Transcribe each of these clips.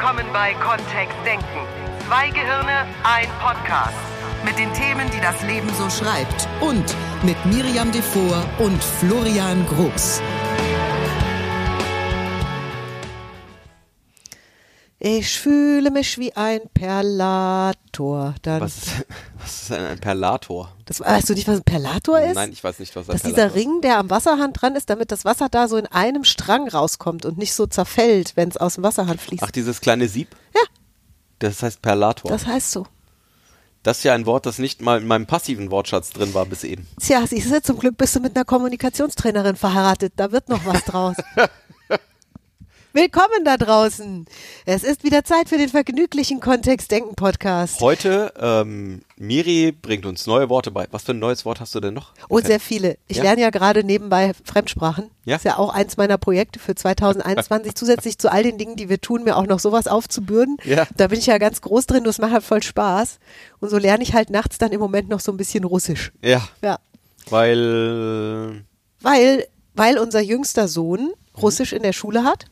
Willkommen bei Kontext Denken. Zwei Gehirne, ein Podcast. Mit den Themen, die das Leben so schreibt. Und mit Miriam Devor und Florian Groß. Ich fühle mich wie ein Perlator. Dann, Was ist, was ist denn ein Perlator? das, weißt du nicht, was ein Perlator ist? Nein, ich weiß nicht, was ein Das ist dieser Perlator Ring, der am Wasserhahn dran ist, damit das Wasser da so in einem Strang rauskommt und nicht so zerfällt, wenn es aus dem Wasserhahn fließt. Ach, dieses kleine Sieb? Ja. Das heißt Perlator. das heißt so. Das ist ja ein Wort, das nicht mal in meinem passiven Wortschatz drin war bis eben. Tja, siehst du, zum Glück bist du mit einer Kommunikationstrainerin verheiratet. Da wird noch was draus. Willkommen da draußen. Es ist wieder Zeit für den vergnüglichen Kontext-Denken-Podcast. Heute, ähm, Miri bringt uns neue Worte bei. Was für ein neues Wort hast du denn noch? Und sehr viele. Ich Ja? lerne ja gerade nebenbei Fremdsprachen. Ja. Ist ja auch eins meiner Projekte für 2021. Zusätzlich zu all den Dingen, die wir tun, mir auch noch sowas aufzubürden. Ja. Da bin ich ja ganz groß drin. Das macht halt voll Spaß. Und so lerne ich halt nachts dann im Moment noch so ein bisschen Russisch. Ja, Ja. weil Weil, weil unser jüngster Sohn Russisch in der Schule hat.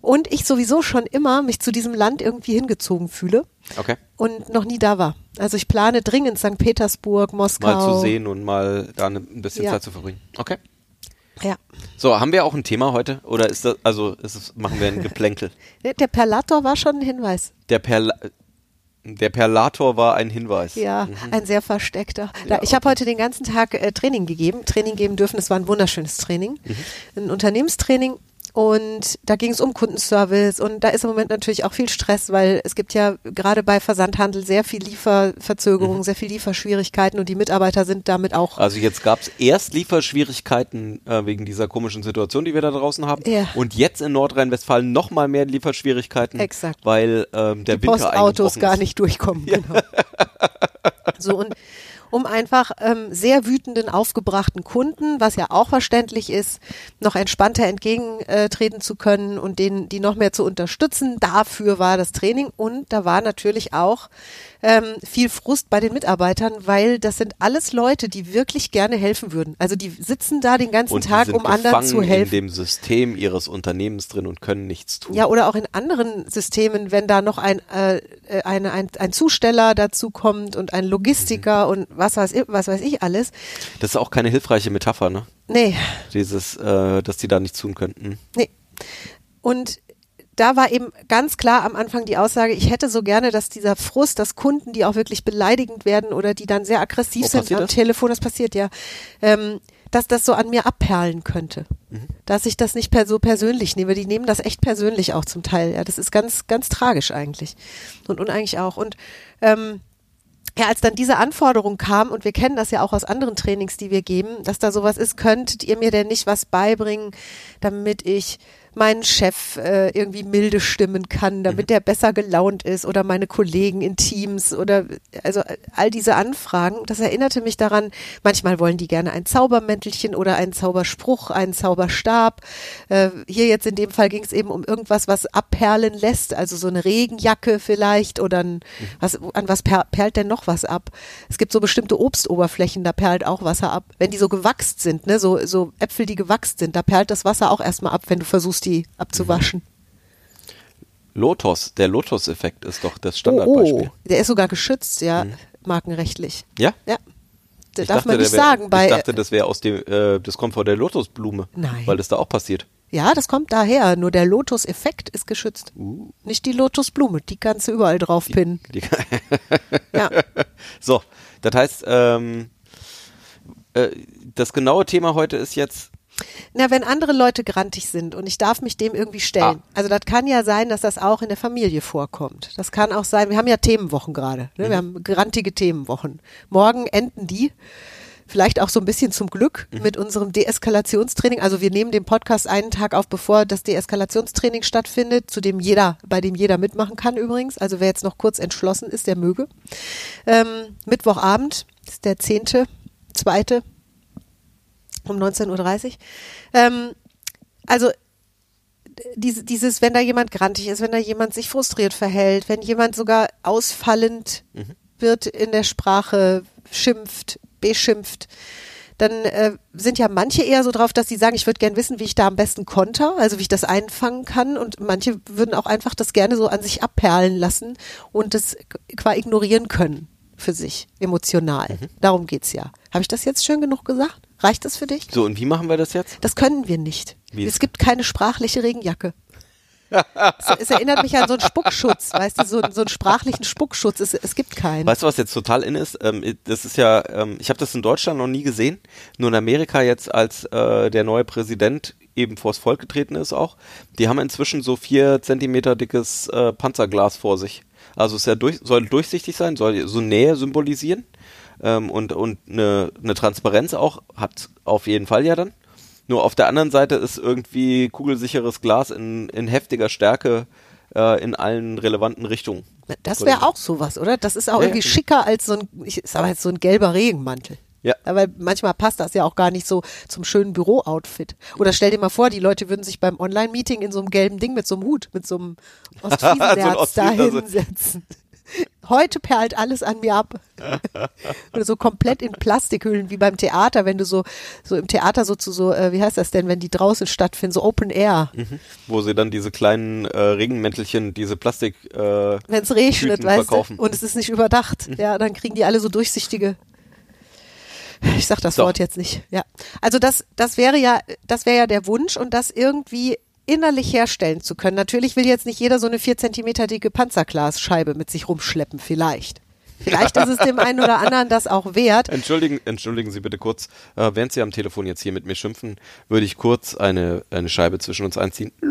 Und ich sowieso schon immer mich zu diesem Land irgendwie hingezogen fühle okay, und noch nie da war. Also ich plane dringend St. Petersburg, Moskau. mal zu sehen und mal da ne- ein bisschen Ja. Zeit zu verbringen. Okay. Ja. So, haben wir auch ein Thema heute oder ist das also ist es, machen wir ein Geplänkel? Der Perlator war schon ein Hinweis. Der Perla der Perlator war ein Hinweis. Ja, ein sehr versteckter. Da, Mhm. Ja, ich habe heute den ganzen Tag äh, Training gegeben, Training geben dürfen. Es war ein wunderschönes Training, Mhm. ein Unternehmenstraining. Und da ging es um Kundenservice und da ist im Moment natürlich auch viel Stress, weil es gibt ja gerade bei Versandhandel sehr viel Lieferverzögerungen, Mhm. sehr viel Lieferschwierigkeiten und die Mitarbeiter sind damit auch Also jetzt gab es erst Lieferschwierigkeiten äh, wegen dieser komischen Situation, die wir da draußen haben. Ja. Und jetzt in Nordrhein-Westfalen noch mal mehr Lieferschwierigkeiten. Exakt. Weil ähm, der die Winter Postautos gar nicht durchkommen. Genau. So und um einfach ähm, sehr wütenden, aufgebrachten Kunden, was ja auch verständlich ist, noch entspannter entgegentreten zu können und denen, die noch mehr zu unterstützen. Dafür war das Training und da war natürlich auch ähm, viel Frust bei den Mitarbeitern, weil das sind alles Leute, die wirklich gerne helfen würden. Also die sitzen da den ganzen Und Tag, um anderen zu helfen. in dem System ihres Unternehmens drin und können nichts tun. Ja, oder auch in anderen Systemen, wenn da noch ein, äh, äh, eine, ein, ein Zusteller dazu kommt und ein Logistiker und was weiß, ich, was weiß ich alles. Das ist auch keine hilfreiche Metapher, ne? Nee, Dieses, äh, dass die da nichts tun könnten. nee. Und da war eben ganz klar am Anfang die Aussage, ich hätte so gerne, dass dieser Frust, dass Kunden, die auch wirklich beleidigend werden oder die dann sehr aggressiv Oh, sind am das? Telefon, das passiert ja, ähm, dass das so an mir abperlen könnte. Mhm. Dass ich das nicht per so persönlich nehme. Die nehmen das echt persönlich auch zum Teil. Ja, das ist ganz, ganz tragisch eigentlich. Und uneigentlich auch. Und ähm, ja, als dann diese Anforderung kam, und wir kennen das ja auch aus anderen Trainings, die wir geben, dass da sowas ist, könntet ihr mir denn nicht was beibringen, damit ich meinen Chef äh, irgendwie milde stimmen kann, damit der besser gelaunt ist oder meine Kollegen in Teams oder also all diese Anfragen. Das erinnerte mich daran, manchmal wollen die gerne ein Zaubermäntelchen oder einen Zauberspruch, einen Zauberstab. Äh, hier jetzt in dem Fall ging es eben um irgendwas, was abperlen lässt, also so eine Regenjacke vielleicht oder ein, was, an was per, perlt denn noch was ab? Es gibt so bestimmte Obstoberflächen, da perlt auch Wasser ab. Wenn die so gewachst sind, ne, so, so Äpfel, die gewachst sind, da perlt das Wasser auch erstmal ab, wenn du versuchst, die abzuwaschen. Lotus, der Lotus-Effekt ist doch das Oh, Standardbeispiel. oh, der ist sogar geschützt, ja, markenrechtlich. Ja? Ja. Da Ich darf dachte, man nicht wär- sagen bei. Ich dachte, das wäre aus dem, äh, das kommt von der Lotusblume. Nein. Weil das da auch passiert. ja, das kommt daher. Nur der Lotus-Effekt ist geschützt. Uh. Nicht die Lotusblume, die kannst du überall drauf pinnen. Die, Ja. so, das heißt, ähm, äh, das genaue Thema heute ist jetzt, Na, wenn andere Leute grantig sind und ich darf mich dem irgendwie stellen. Ah. Also das kann ja sein, dass das auch in der Familie vorkommt. Das kann auch sein, wir haben ja Themenwochen gerade. Ne? Mhm. Wir haben grantige Themenwochen. Morgen enden die. Vielleicht auch so ein bisschen zum Glück Mhm. mit unserem Deeskalationstraining. Also wir nehmen den Podcast einen Tag auf, bevor das Deeskalationstraining stattfindet, zu dem jeder, bei dem jeder mitmachen kann übrigens. Also wer jetzt noch kurz entschlossen ist, der möge. Ähm, Mittwochabend ist der zehnte, zweite um 19.30 Uhr. Ähm, also diese, dieses, wenn da jemand grantig ist, wenn da jemand sich frustriert verhält, wenn jemand sogar ausfallend wird in der Sprache, schimpft, beschimpft, dann äh, sind ja manche eher so drauf, dass sie sagen, ich würde gern wissen, wie ich da am besten konter, also wie ich das einfangen kann. Und manche würden auch einfach das gerne so an sich abperlen lassen und das qua ignorieren können für sich, emotional. Mhm. Darum geht's ja. Habe ich das jetzt schön genug gesagt? Reicht das für dich? So, und wie machen wir das jetzt? Das können wir nicht. Wie? Es gibt keine sprachliche Regenjacke. es, es erinnert mich an so einen Spuckschutz, weißt du, so, so einen sprachlichen Spuckschutz. Es, es gibt keinen. Weißt du, was jetzt total in ist? Ähm, das ist ja, ähm, ich habe das in Deutschland noch nie gesehen, nur in Amerika jetzt, als äh, der neue Präsident eben vors Volk getreten ist auch. Die haben inzwischen so vier Zentimeter dickes äh, Panzerglas vor sich. Also es ist ja durch, soll durchsichtig sein, soll so Nähe symbolisieren ähm, und, und eine, eine Transparenz auch, hat auf jeden Fall ja dann. Nur auf der anderen Seite ist irgendwie kugelsicheres Glas in, in heftiger Stärke äh, in allen relevanten Richtungen. Das wäre auch sowas, oder? Das ist auch Ja, irgendwie ja. schicker als so ein, ich sag mal jetzt so ein gelber Regenmantel. Ja. Aber manchmal passt das ja auch gar nicht so zum schönen Büro-Outfit. Oder stell dir mal vor, die Leute würden sich beim Online-Meeting in so einem gelben Ding mit so einem Hut, mit so einem Ostfriesenherz da Ostfriesen, also- hinsetzen. Heute perlt alles an mir ab. Oder so komplett in Plastikhüllen wie beim Theater, wenn du so, so im Theater so zu so, äh, wie heißt das denn, wenn die draußen stattfinden, so Open Air. Wo sie dann diese kleinen äh, Regenmäntelchen, diese Plastik äh, wenn es regnet, weißt verkaufen. du, und es ist nicht überdacht, ja, dann kriegen die alle so durchsichtige. Ich sag das Doch. Wort jetzt nicht. Ja, also das, das wäre ja, das wäre ja der Wunsch und das irgendwie innerlich herstellen zu können. Natürlich will jetzt nicht jeder so eine vier Zentimeter dicke Panzerglasscheibe mit sich rumschleppen. Vielleicht. Vielleicht ist es dem einen oder anderen das auch wert. Entschuldigen, entschuldigen Sie bitte kurz, äh, während Sie am Telefon jetzt hier mit mir schimpfen, würde ich kurz eine, eine Scheibe zwischen uns einziehen.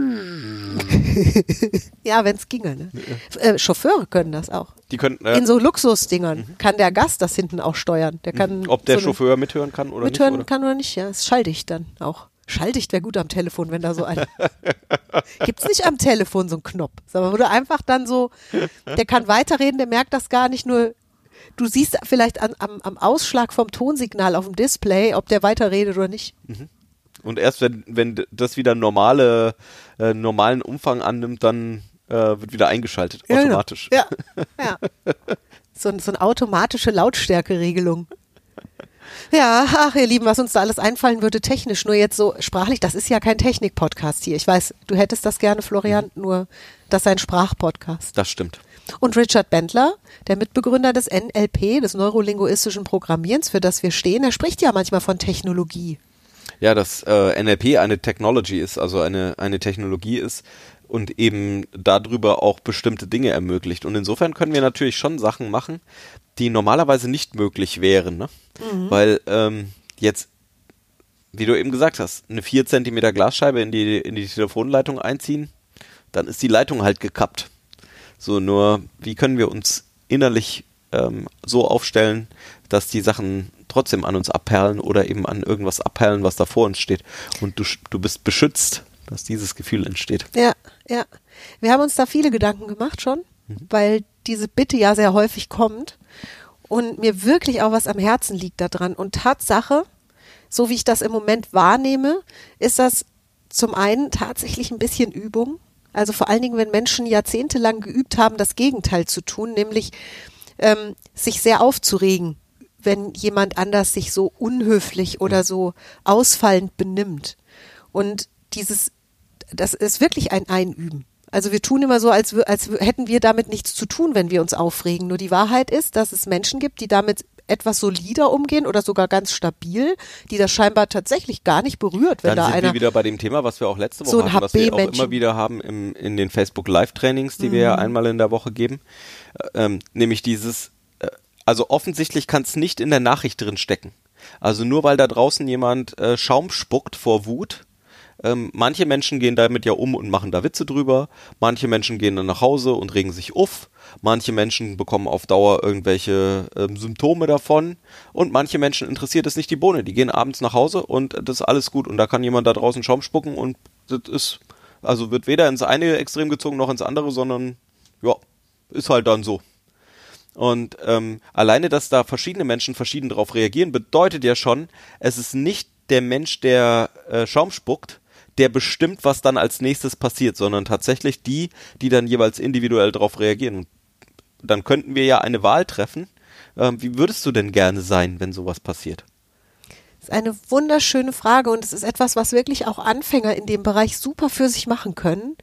Ja, wenn es ginge. Ne? Äh, Chauffeure können das auch. Die könnten, äh, In so Luxusdingern kann der Gast das hinten auch steuern. Der kann ob der so Chauffeur mithören kann oder mithören nicht. Oder? kann oder nicht, ja. Es schalldicht dann auch. Schalldicht wäre gut am Telefon, wenn da so ein. Gibt's nicht am Telefon so einen Knopf, sondern wo du einfach dann so, der kann weiterreden, der merkt das gar nicht, nur du siehst vielleicht an, am, am Ausschlag vom Tonsignal auf dem Display, ob der weiterredet oder nicht. Und erst wenn, wenn das wieder normale, äh, normalen Umfang annimmt, dann äh, wird wieder eingeschaltet, Ja, genau. automatisch. Ja, ja. So, ein- so eine automatische Lautstärkeregelung. Ja, ach ihr Lieben, was uns da alles einfallen würde, technisch, nur jetzt so sprachlich, das ist ja kein Technik-Podcast hier. Ich weiß, du hättest das gerne, Florian, nur das ist ein Sprachpodcast. Das stimmt. Und Richard Bendler, der Mitbegründer des NLP, des neurolinguistischen Programmierens, für das wir stehen, er spricht ja manchmal von Technologie. Ja, dass äh, NLP eine Technology ist, also eine, eine Technologie ist und eben darüber auch bestimmte Dinge ermöglicht. Und insofern können wir natürlich schon Sachen machen, die normalerweise nicht möglich wären. Ne? Weil ähm, jetzt, wie du eben gesagt hast, eine 4 Zentimeter Glasscheibe in die, in die Telefonleitung einziehen, dann ist die Leitung halt gekappt. So, nur wie können wir uns innerlich ähm, so aufstellen, dass die Sachen trotzdem an uns abperlen oder eben an irgendwas abperlen, was da vor uns steht. Und du, du bist beschützt, dass dieses Gefühl entsteht. Ja, ja. Wir haben uns da viele Gedanken gemacht schon, weil diese Bitte ja sehr häufig kommt und mir wirklich auch was am Herzen liegt daran. Und Tatsache, so wie ich das im Moment wahrnehme, ist das zum einen tatsächlich ein bisschen Übung. Also vor allen Dingen, wenn Menschen jahrzehntelang geübt haben, das Gegenteil zu tun, nämlich ähm, sich sehr aufzuregen, wenn jemand anders sich so unhöflich oder so ausfallend benimmt. Und dieses, das ist wirklich ein Einüben. Also wir tun immer so, als, als hätten wir damit nichts zu tun, wenn wir uns aufregen. Nur die Wahrheit ist, dass es Menschen gibt, die damit etwas solider umgehen oder sogar ganz stabil, die das scheinbar tatsächlich gar nicht berührt, wenn Dann da sind einer wir wieder bei dem Thema, was wir auch letzte Woche So hatten, was wir auch immer wieder haben im, in den Facebook Live-Trainings, die wir Mhm. ja einmal in der Woche geben. Äh, Ähm, nämlich dieses, äh, also offensichtlich kann es nicht in der Nachricht drin stecken. Also nur weil da draußen jemand äh, Schaum spuckt vor Wut, ähm, manche Menschen gehen damit ja um und machen da Witze drüber. Manche Menschen gehen dann nach Hause und regen sich uff. Manche Menschen bekommen auf Dauer irgendwelche ähm, Symptome davon. Und manche Menschen interessiert es nicht die Bohne. Die gehen abends nach Hause und das ist alles gut. Und da kann jemand da draußen Schaum spucken und das ist, also wird weder ins eine Extrem gezogen noch ins andere, sondern ja, ist halt dann so. Und ähm, alleine, dass da verschiedene Menschen verschieden darauf reagieren, bedeutet ja schon, es ist nicht der Mensch, der äh, Schaum spuckt, der bestimmt, was dann als nächstes passiert, sondern tatsächlich die, die dann jeweils individuell darauf reagieren. Und dann könnten wir ja eine Wahl treffen. Ähm, wie würdest du denn gerne sein, wenn sowas passiert? ist ist eine wunderschöne Frage und es ist etwas, was wirklich auch Anfänger in dem Bereich super für sich machen können,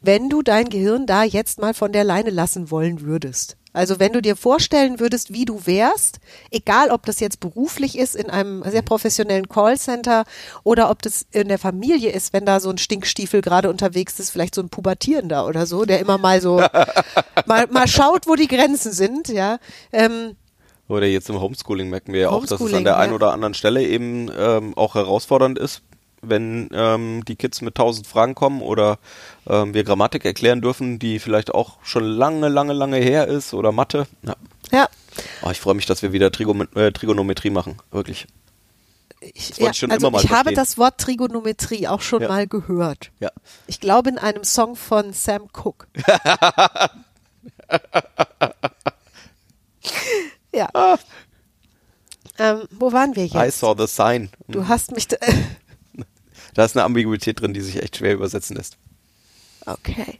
wenn du dein Gehirn da jetzt mal von der Leine lassen wollen würdest. Also wenn du dir vorstellen würdest, wie du wärst, egal ob das jetzt beruflich ist in einem sehr professionellen Callcenter oder ob das in der Familie ist, wenn da so ein Stinkstiefel gerade unterwegs ist, vielleicht so ein Pubertierender oder so, der immer mal so mal, mal schaut, wo die Grenzen sind, ja. Ähm, Oder jetzt im Homeschooling merken wir ja auch, dass es an der einen oder anderen Stelle eben ähm, auch herausfordernd ist, wenn ähm, die Kids mit tausend Fragen kommen oder ähm, wir Grammatik erklären dürfen, die vielleicht auch schon lange, lange, lange her ist oder Mathe. Ja. ja, Oh, ich freue mich, dass wir wieder Trigo äh, Trigonometrie machen, wirklich. ich, wollte ich also ich habe das Wort Trigonometrie auch schon Ja. mal gehört. Ja. Ich glaube in einem Song von Sam Cooke. ja. Ähm, wo waren wir I jetzt? saw the sign. Du hast mich. da- ist eine Ambiguität drin, die sich echt schwer übersetzen lässt. Okay.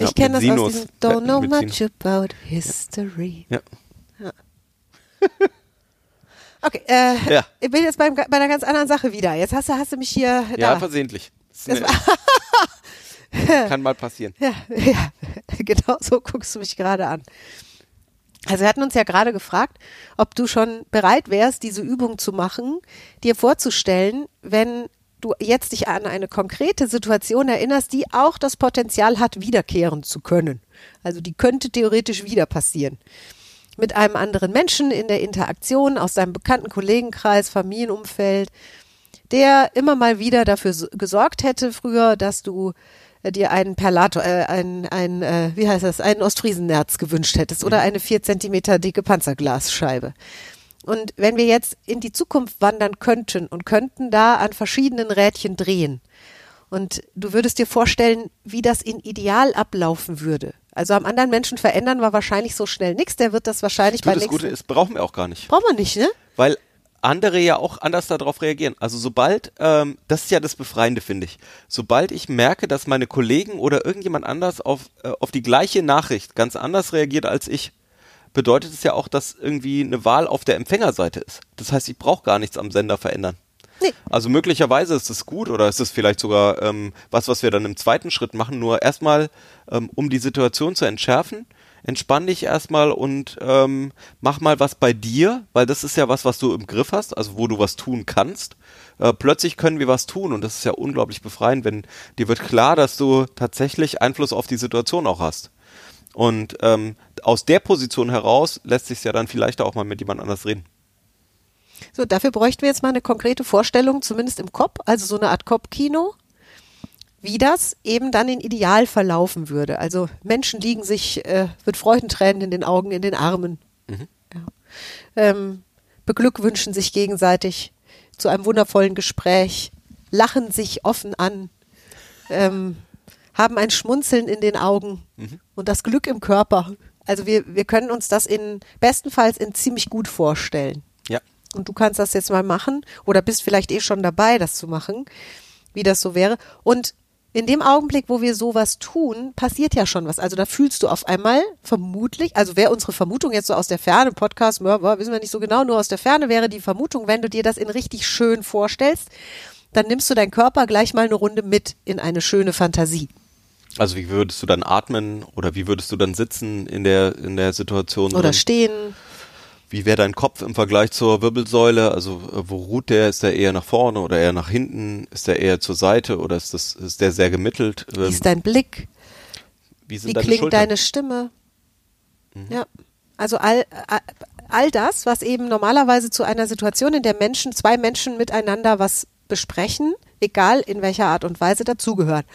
Ja, Ich kenne das mit aus Sinus. diesem Don't know much about history. Ja. Okay, äh, Ja. ich bin jetzt beim, bei einer ganz anderen Sache wieder. Jetzt hast du, hast du mich hier. Ja, da. versehentlich. Kann mal passieren. Ja, ja, genau so guckst du mich gerade an. Also wir hatten uns ja gerade gefragt, ob du schon bereit wärst, diese Übung zu machen, dir vorzustellen, wenn du jetzt dich an eine konkrete Situation erinnerst, die auch das Potenzial hat, wiederkehren zu können. Also die könnte theoretisch wieder passieren. Mit einem anderen Menschen in der Interaktion aus deinem bekannten Kollegenkreis, Familienumfeld, der immer mal wieder dafür so- gesorgt hätte früher, dass du äh, dir einen Perlator, äh, ein, ein äh, wie heißt das, einen Ostfriesennerz gewünscht hättest oder eine vier Zentimeter dicke Panzerglasscheibe. Und wenn wir jetzt in die Zukunft wandern könnten und könnten da an verschiedenen Rädchen drehen und du würdest dir vorstellen, wie das in Ideal ablaufen würde. Also am anderen Menschen verändern wir wahrscheinlich so schnell nichts, der wird das wahrscheinlich Du, bei das. Gute ist, brauchen wir auch gar nicht. Brauchen wir nicht, ne? Weil andere ja auch anders darauf reagieren. Also sobald, ähm, das ist ja das Befreiende, finde ich. Sobald ich merke, dass meine Kollegen oder irgendjemand anders auf, äh, auf die gleiche Nachricht ganz anders reagiert als ich, bedeutet es ja auch, dass irgendwie eine Wahl auf der Empfängerseite ist. Das heißt, ich brauche gar nichts am Sender verändern. Nee. Also möglicherweise ist es gut oder ist es vielleicht sogar ähm, was, was wir dann im zweiten Schritt machen. Nur erstmal, ähm, um die Situation zu entschärfen, entspann dich erstmal und ähm, mach mal was bei dir, weil das ist ja was, was du im Griff hast, also wo du was tun kannst. Äh, plötzlich können wir was tun und das ist ja unglaublich befreiend, wenn dir wird klar, dass du tatsächlich Einfluss auf die Situation auch hast. Und ähm, aus der Position heraus lässt sich ja dann vielleicht auch mal mit jemand anders reden. So, dafür bräuchten wir jetzt mal eine konkrete Vorstellung, zumindest im Kopf, also so eine Art Kopfkino, wie das eben dann in Ideal verlaufen würde. Also Menschen liegen sich äh, mit Freudentränen in den Augen, in den Armen, ja. ähm, beglückwünschen sich gegenseitig zu einem wundervollen Gespräch, lachen sich offen an, ähm, haben ein Schmunzeln in den Augen und das Glück im Körper. Also wir, wir können uns das in bestenfalls in ziemlich gut vorstellen. Ja. Und du kannst das jetzt mal machen oder bist vielleicht eh schon dabei, das zu machen, wie das so wäre. Und in dem Augenblick, wo wir sowas tun, passiert ja schon was. Also da fühlst du auf einmal vermutlich, also wäre unsere Vermutung jetzt so aus der Ferne, Podcast, wissen wir nicht so genau, nur aus der Ferne wäre die Vermutung, wenn du dir das in richtig schön vorstellst, dann nimmst du deinen Körper gleich mal eine Runde mit in eine schöne Fantasie. Also wie würdest du dann atmen oder wie würdest du dann sitzen in der in der Situation? Oder drin? stehen. Wie wäre dein Kopf im Vergleich zur Wirbelsäule? Also äh, wo ruht der? Ist der eher nach vorne oder eher nach hinten? Ist der eher zur Seite oder ist das ist der sehr gemittelt? Wie Ähm, ist dein Blick? wie Wie klingt Schultern? Mhm. deine Stimme? Ja, also all, all, all das, was eben normalerweise zu einer Situation, in der Menschen, zwei Menschen miteinander was besprechen, egal in welcher Art und Weise dazugehört.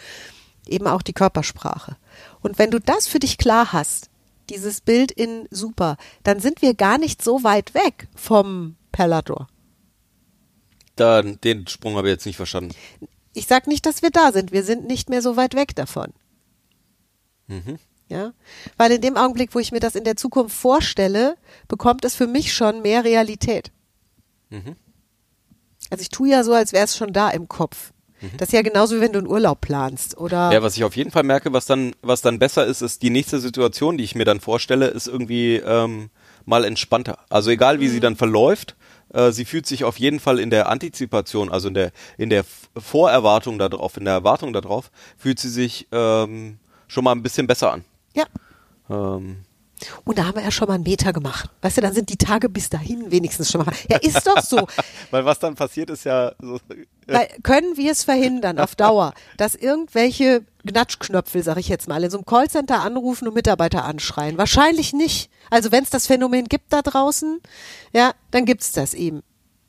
Eben auch die Körpersprache. Und wenn du das für dich klar hast, dieses Bild in super, dann sind wir gar nicht so weit weg vom Perlador. Da, den Sprung habe ich jetzt nicht verstanden. Ich sage nicht, dass wir da sind. Wir sind nicht mehr so weit weg davon. Ja, weil in dem Augenblick, wo ich mir das in der Zukunft vorstelle, bekommt es für mich schon mehr Realität. Also ich tue ja so, als wäre es schon da im Kopf. Das ist ja genauso wie wenn du einen Urlaub planst oder Ja, was ich auf jeden Fall merke, was dann, was dann besser ist, ist die nächste Situation, die ich mir dann vorstelle, ist irgendwie ähm, mal entspannter. Also egal, wie Mhm. sie dann verläuft, Äh, sie fühlt sich auf jeden Fall in der Antizipation, also in der in der Vorerwartung darauf, in der Erwartung darauf, fühlt sie sich ähm, schon mal ein bisschen besser an. Ja. Ähm, Und da haben wir ja schon mal einen Meter gemacht. Weißt du, dann sind die Tage bis dahin wenigstens schon mal. Ja, ist doch so. weil was dann passiert ist ja so, Weil können wir es verhindern auf Dauer, dass irgendwelche Gnatschknöpfel, sag ich jetzt mal, in so einem Callcenter anrufen und Mitarbeiter anschreien? Wahrscheinlich nicht. Also wenn es das Phänomen gibt da draußen, ja, dann gibt's das eben.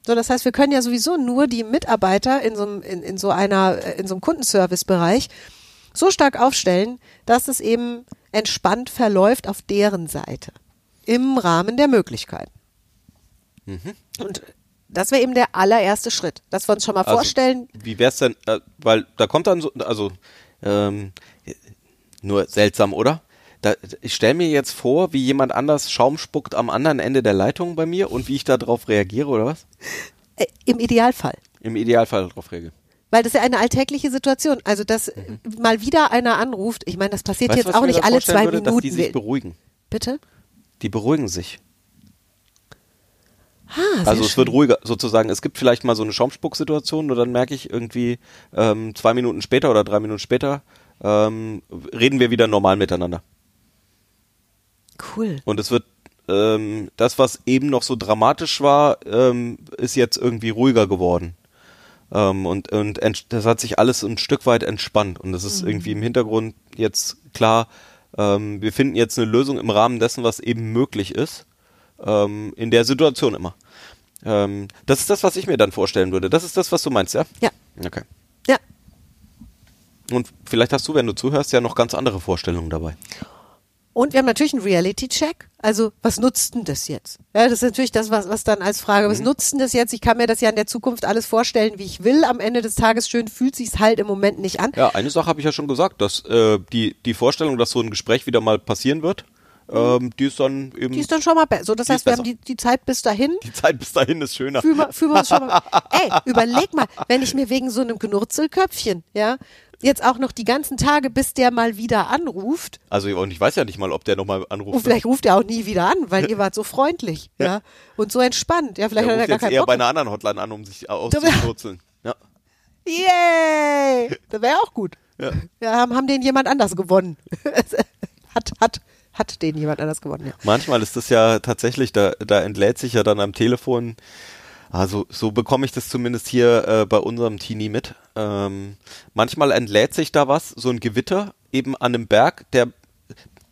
So, das heißt, wir können ja sowieso nur die Mitarbeiter in so einem, in, in so einer, äh, in so einem Kundenservice-Bereich so stark aufstellen, dass es eben entspannt verläuft auf deren Seite. Im Rahmen der Möglichkeiten. Und das wäre eben der allererste Schritt, dass wir uns schon mal Also, vorstellen, Wie wär's denn, äh, weil da kommt dann so, also ähm, nur seltsam, oder? Da, ich stelle mir jetzt vor, wie jemand anders Schaum spuckt am anderen Ende der Leitung bei mir und wie ich darauf reagiere, oder was? äh, im Idealfall. Im Idealfall darauf reagiere. Weil das ist ja eine alltägliche Situation. Also, dass mal wieder einer anruft, ich meine, das passiert Mhm. Weißt jetzt auch nicht alle zwei würde, Dass die Minuten. sich beruhigen. Bitte? Die beruhigen sich. Ah, sehr Also es schön. wird ruhiger, sozusagen. Es gibt vielleicht mal so eine Schaumspucksituation und dann merke ich irgendwie ähm, zwei Minuten später oder drei Minuten später ähm, reden wir wieder normal miteinander. Cool. Und es wird ähm, das, was eben noch so dramatisch war, ähm, ist jetzt irgendwie ruhiger geworden. Ähm, und und das hat sich alles ein Stück weit entspannt. Und es ist irgendwie im Hintergrund jetzt klar, ähm, wir finden jetzt eine Lösung im Rahmen dessen, was eben möglich ist. Ähm, in der Situation immer. Ähm, das ist das, was ich mir dann vorstellen würde. Das ist das, was du meinst, ja? Ja. Okay. Ja. Und vielleicht hast du, wenn du zuhörst, ja noch ganz andere Vorstellungen dabei. Und wir haben natürlich einen Reality-Check. Also, was nutzt denn das jetzt? Ja, das ist natürlich das, was, was dann als Frage, Mhm. was nutzt denn das jetzt? Ich kann mir das ja in der Zukunft alles vorstellen, wie ich will. Am Ende des Tages schön fühlt sich's halt im Moment nicht an. Ja, eine Sache habe ich ja schon gesagt, dass äh, die, die Vorstellung, dass so ein Gespräch wieder mal passieren wird, ähm, die ist dann eben. Die ist dann schon mal besser. So, das heißt, wir haben besser. die, die Zeit bis dahin. die Zeit bis dahin ist schöner. Fühlen wir, fühlen wir uns schon mal. Ey, überleg mal, wenn ich mir wegen so einem Gnurzelköpfchen, ja, jetzt auch noch die ganzen Tage, bis der mal wieder anruft, Also und ich weiß ja nicht mal, ob der nochmal anruft. und vielleicht ruft er auch nie wieder an, weil ihr wart so freundlich, ja, Ja. und so entspannt. Ja, vielleicht der hat er gar jetzt keinen eher Bock. bei einer anderen Hotline an, um sich auszupurzeln. Ja. Yay! Das wäre auch gut. Ja. Ja, haben, haben den jemand anders gewonnen. hat, hat, hat den jemand anders gewonnen, ja. Manchmal ist das ja tatsächlich, da, da entlädt sich ja dann am Telefon, also so bekomme ich das zumindest hier äh, bei unserem Teenie mit. Ähm, manchmal entlädt sich da was, so ein Gewitter eben an einem Berg, der,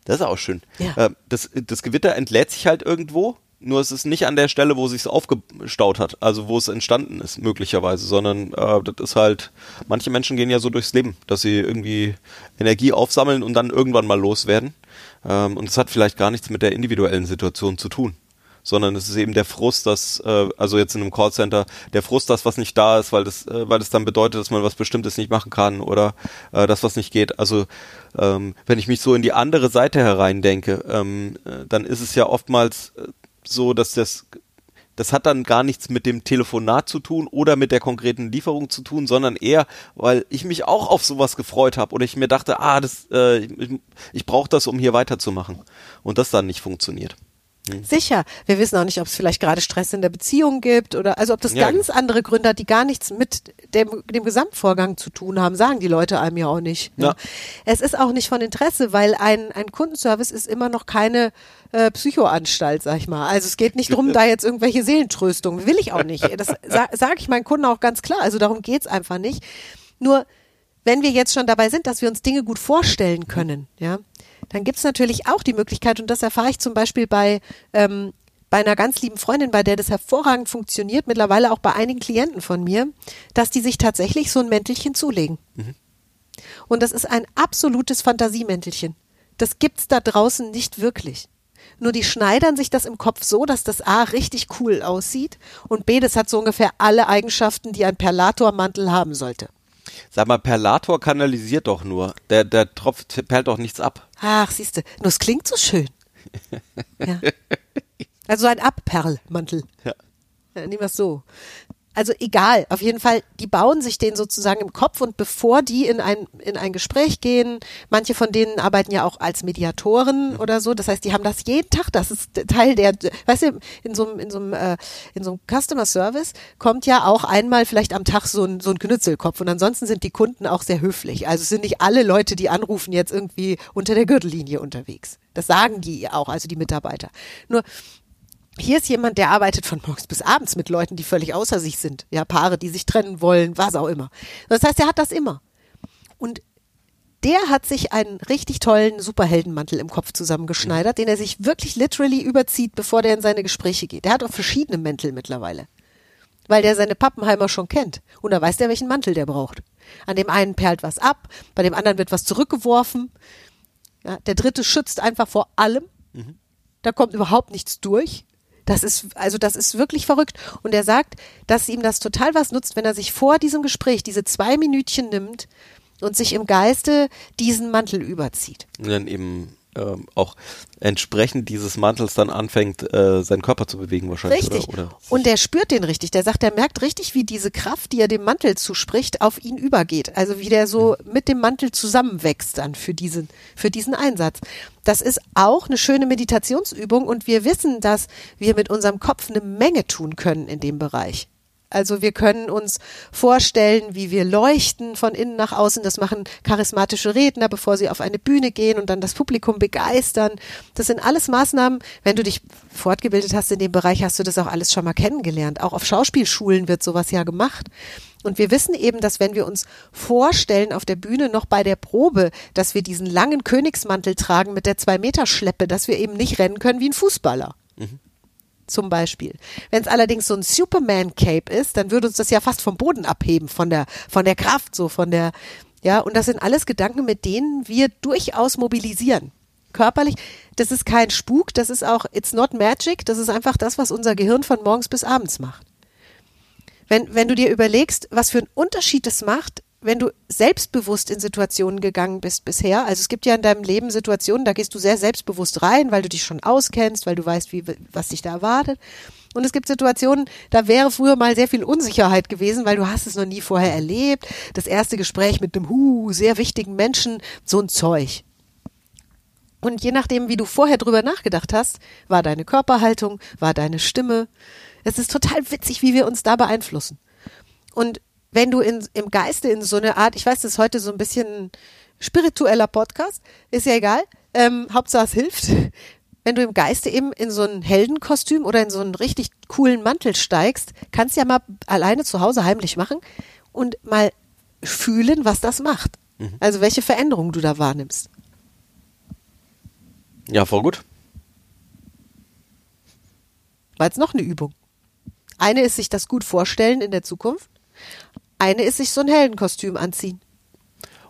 das ist auch schön. Ja. Äh, das, das Gewitter entlädt sich halt irgendwo, nur es ist nicht an der Stelle, wo sich's aufgestaut hat, also wo es entstanden ist, möglicherweise, sondern äh, das ist halt, manche Menschen gehen ja so durchs Leben, dass sie irgendwie Energie aufsammeln und dann irgendwann mal loswerden. Ähm, und es hat vielleicht gar nichts mit der individuellen Situation zu tun. Sondern es ist eben der Frust, dass, äh, also jetzt in einem Callcenter, der Frust, dass was nicht da ist, weil das, äh, weil das dann bedeutet, dass man was Bestimmtes nicht machen kann oder äh, dass was nicht geht. Also ähm, wenn ich mich so in die andere Seite hereindenke, ähm, äh, dann ist es ja oftmals äh, so, dass das das hat dann gar nichts mit dem Telefonat zu tun oder mit der konkreten Lieferung zu tun, sondern eher, weil ich mich auch auf sowas gefreut habe oder ich mir dachte, ah, das, äh, ich, ich brauche das, um hier weiterzumachen und das dann nicht funktioniert. Sicher. Wir wissen auch nicht, ob es vielleicht gerade Stress in der Beziehung gibt oder also ob das Ja. ganz andere Gründe hat, die gar nichts mit dem, dem Gesamtvorgang zu tun haben, sagen die Leute einem ja auch nicht. Ja. Es ist auch nicht von Interesse, weil ein, ein Kundenservice ist immer noch keine äh, Psychoanstalt, sag ich mal. Also es geht nicht darum, da jetzt irgendwelche Seelentröstungen, will ich auch nicht. Das sa sage ich meinen Kunden auch ganz klar. Also darum geht's einfach nicht. Nur wenn wir jetzt schon dabei sind, dass wir uns Dinge gut vorstellen können, ja, dann gibt's natürlich auch die Möglichkeit, und das erfahre ich zum Beispiel bei, ähm, bei einer ganz lieben Freundin, bei der das hervorragend funktioniert, mittlerweile auch bei einigen Klienten von mir, dass die sich tatsächlich so ein Mäntelchen zulegen. Und das ist ein absolutes Fantasiemäntelchen. Das gibt's da draußen nicht wirklich. Nur die schneidern sich das im Kopf so, dass das A richtig cool aussieht und B, das hat so ungefähr alle Eigenschaften, die ein Perlatormantel haben sollte. Sag mal, Perlator kanalisiert doch nur. Der, der tropft, perlt doch nichts ab. Ach, siehste, nur es klingt so schön. Ja. Also ein Abperlmantel. Ja. Ja, nehmen wir es so. Also egal, auf jeden Fall, die bauen sich den sozusagen im Kopf und bevor die in ein, in ein Gespräch gehen, manche von denen arbeiten ja auch als Mediatoren oder so, das heißt, die haben das jeden Tag, das ist Teil der, weißt du, in so einem, in so einem, äh, in so einem Customer Service kommt ja auch einmal vielleicht am Tag so ein, so ein Knützelkopf und ansonsten sind die Kunden auch sehr höflich. Also es sind nicht alle Leute, die anrufen, jetzt irgendwie unter der Gürtellinie unterwegs. Das sagen die auch, also die Mitarbeiter. Nur, hier ist jemand, der arbeitet von morgens bis abends mit Leuten, die völlig außer sich sind. Ja, Paare, die sich trennen wollen, was auch immer. Das heißt, er hat das immer. Und der hat sich einen richtig tollen Superheldenmantel im Kopf zusammengeschneidert, den er sich wirklich literally überzieht, bevor der in seine Gespräche geht. Der hat auch verschiedene Mäntel mittlerweile. Weil der seine Pappenheimer schon kennt. Und da weiß der, welchen Mantel der braucht. An dem einen perlt was ab, bei dem anderen wird was zurückgeworfen. Ja, der dritte schützt einfach vor allem. Mhm. Da kommt überhaupt nichts durch. Das ist, also das ist wirklich verrückt. Und er sagt, dass ihm das total was nutzt, wenn er sich vor diesem Gespräch diese zwei Minütchen nimmt und sich im Geiste diesen Mantel überzieht. Und dann eben ähm, auch entsprechend dieses Mantels dann anfängt, äh, seinen Körper zu bewegen wahrscheinlich. Richtig. Oder, oder und der spürt den richtig. Der sagt, der merkt richtig, wie diese Kraft, die er dem Mantel zuspricht, auf ihn übergeht. Also wie der so mhm. mit dem Mantel zusammenwächst dann für diesen, für diesen Einsatz. Das ist auch eine schöne Meditationsübung und wir wissen, dass wir mit unserem Kopf eine Menge tun können in dem Bereich. Also wir können uns vorstellen, wie wir leuchten von innen nach außen. Das machen charismatische Redner, bevor sie auf eine Bühne gehen und dann das Publikum begeistern. Das sind alles Maßnahmen. Wenn du dich fortgebildet hast in dem Bereich, hast du das auch alles schon mal kennengelernt. Auch auf Schauspielschulen wird sowas ja gemacht. Und wir wissen eben, dass wenn wir uns vorstellen auf der Bühne noch bei der Probe, dass wir diesen langen Königsmantel tragen mit der Zwei-Meter-Schleppe, dass wir eben nicht rennen können wie ein Fußballer. Zum Beispiel. Wenn es allerdings so ein Superman-Cape ist, dann würde uns das ja fast vom Boden abheben, von der, von der Kraft, so von der, ja, und das sind alles Gedanken, mit denen wir durchaus mobilisieren. Körperlich, das ist kein Spuk, das ist auch, it's not magic, das ist einfach das, was unser Gehirn von morgens bis abends macht. Wenn, wenn du dir überlegst, was für einen Unterschied es macht, wenn du selbstbewusst in Situationen gegangen bist bisher, also es gibt ja in deinem Leben Situationen, da gehst du sehr selbstbewusst rein, weil du dich schon auskennst, weil du weißt, wie, was dich da erwartet. Und es gibt Situationen, da wäre früher mal sehr viel Unsicherheit gewesen, weil du hast es noch nie vorher erlebt. Das erste Gespräch mit einem hu, sehr wichtigen Menschen, so ein Zeug. Und je nachdem, wie du vorher drüber nachgedacht hast, war deine Körperhaltung, war deine Stimme. Es ist total witzig, wie wir uns da beeinflussen. Und wenn du in, im Geiste in so eine Art, ich weiß, das ist heute so ein bisschen spiritueller Podcast, ist ja egal, ähm, Hauptsache es hilft. Wenn du im Geiste eben in so ein Heldenkostüm oder in so einen richtig coolen Mantel steigst, kannst du ja mal alleine zu Hause heimlich machen und mal fühlen, was das macht. Mhm. Also welche Veränderungen du da wahrnimmst. Ja, voll gut. War jetzt noch eine Übung. Eine ist sich das gut vorstellen in der Zukunft eine ist sich so ein Heldenkostüm anziehen.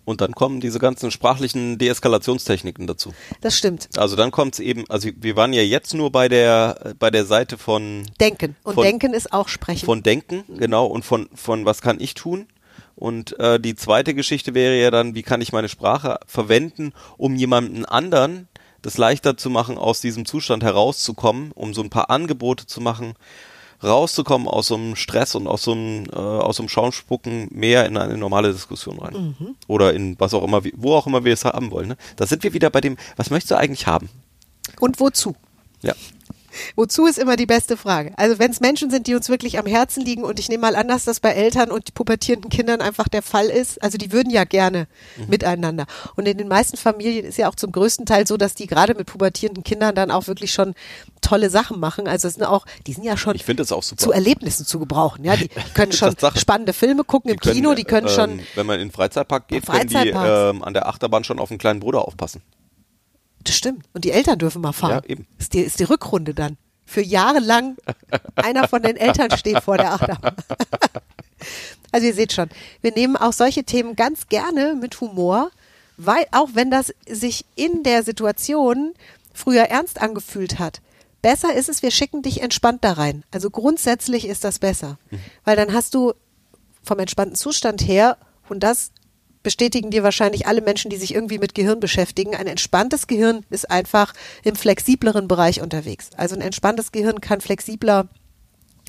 Und dann kommen diese ganzen sprachlichen Deeskalationstechniken dazu. Das stimmt. Also dann kommt es eben, also wir waren ja jetzt nur bei der bei der Seite von Denken. Und von, Denken ist auch Sprechen. Von Denken, genau, und von, von was kann ich tun? Und äh, die zweite Geschichte wäre ja dann, wie kann ich meine Sprache verwenden, um jemanden anderen das leichter zu machen, aus diesem Zustand herauszukommen, um so ein paar Angebote zu machen, rauszukommen aus so einem Stress und aus so einem, äh, aus so einem Schaumspucken mehr in eine normale Diskussion rein. Mhm. Oder in was auch immer, wo auch immer wir es haben wollen. Ne? Da sind wir wieder bei dem, was möchtest du eigentlich haben? Und wozu? Ja. Wozu ist immer die beste Frage. Also wenn es Menschen sind, die uns wirklich am Herzen liegen und ich nehme mal an, dass das bei Eltern und pubertierenden Kindern einfach der Fall ist. Also die würden ja gerne mhm. miteinander. Und in den meisten Familien ist ja auch zum größten Teil so, dass die gerade mit pubertierenden Kindern dann auch wirklich schon tolle Sachen machen. Also es sind auch, die sind ja schon zu Erlebnissen zu gebrauchen. Ja, die können schon spannende Filme gucken im können, Kino, die können ähm, schon. Wenn man in den Freizeitpark geht, können die ähm, an der Achterbahn schon auf einen kleinen Bruder aufpassen. Das stimmt. Und die Eltern dürfen mal fahren. Ja, eben. Ist die, ist die Rückrunde dann. Für jahrelang einer von den Eltern steht vor der Achterbahn. also ihr seht schon, wir nehmen auch solche Themen ganz gerne mit Humor, weil auch wenn das sich in der Situation früher ernst angefühlt hat, besser ist es, wir schicken dich entspannt da rein. Also grundsätzlich ist das besser, mhm. weil dann hast du vom entspannten Zustand her und das bestätigen dir wahrscheinlich alle Menschen, die sich irgendwie mit Gehirn beschäftigen. Ein entspanntes Gehirn ist einfach im flexibleren Bereich unterwegs. Also ein entspanntes Gehirn kann flexibler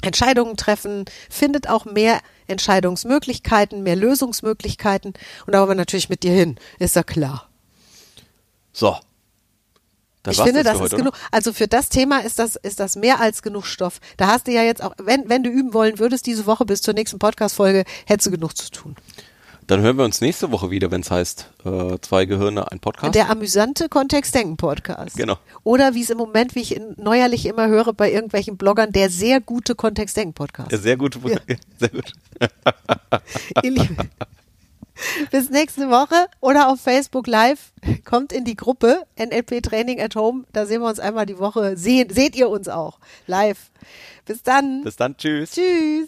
Entscheidungen treffen, findet auch mehr Entscheidungsmöglichkeiten, mehr Lösungsmöglichkeiten. Und da wollen wir natürlich mit dir hin, ist ja klar. So. Dann ich finde, das das für ist heute, genug. Also für das Thema ist das, ist das mehr als genug Stoff. Da hast du ja jetzt auch, wenn, wenn du üben wollen würdest, diese Woche bis zur nächsten Podcast-Folge, hättest du genug zu tun. Dann hören wir uns nächste Woche wieder, wenn es heißt, äh, zwei Gehirne, ein Podcast. Der amüsante Kontextdenken-Podcast. Genau. Oder wie es im Moment, wie ich in, neuerlich immer höre bei irgendwelchen Bloggern, der sehr gute Kontextdenken-Podcast. Ja, sehr gut. Sehr gut. Ihr Lieben, Bis nächste Woche oder auf Facebook Live. Kommt in die Gruppe NLP Training at Home. Da sehen wir uns einmal die Woche. Sehen, seht ihr uns auch live. Bis dann. Bis dann. Tschüss. Tschüss.